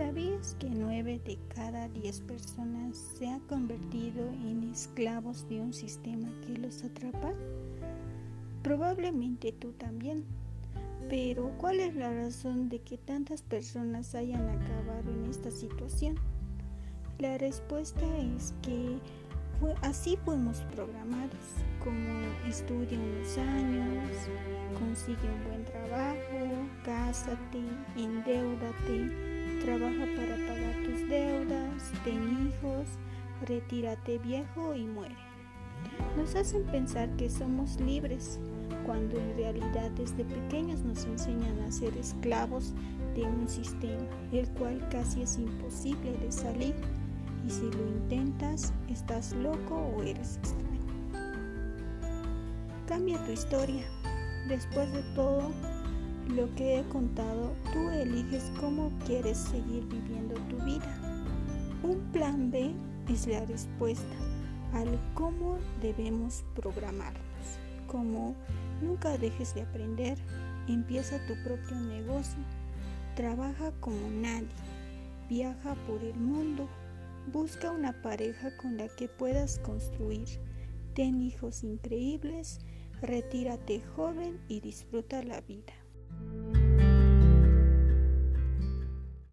¿Sabías que 9 de cada 10 personas se han convertido en esclavos de un sistema que los atrapa? Probablemente tú también. Pero ¿cuál es la razón de que tantas personas hayan acabado en esta situación? La respuesta es que así fuimos programados, como estudia unos años, consigue un buen trabajo, cásate, endeudate Trabaja para pagar tus deudas, ten hijos, retírate viejo y muere. Nos hacen pensar que somos libres, cuando en realidad desde pequeños nos enseñan a ser esclavos de un sistema, el cual casi es imposible de salir. Y si lo intentas, estás loco o eres extraño. Cambia tu historia. Después de todo, lo que he contado, tú eliges cómo quieres seguir viviendo tu vida. Un plan B es la respuesta al cómo debemos programarnos. Como nunca dejes de aprender, empieza tu propio negocio, trabaja como nadie, viaja por el mundo, busca una pareja con la que puedas construir, ten hijos increíbles, retírate joven y disfruta la vida.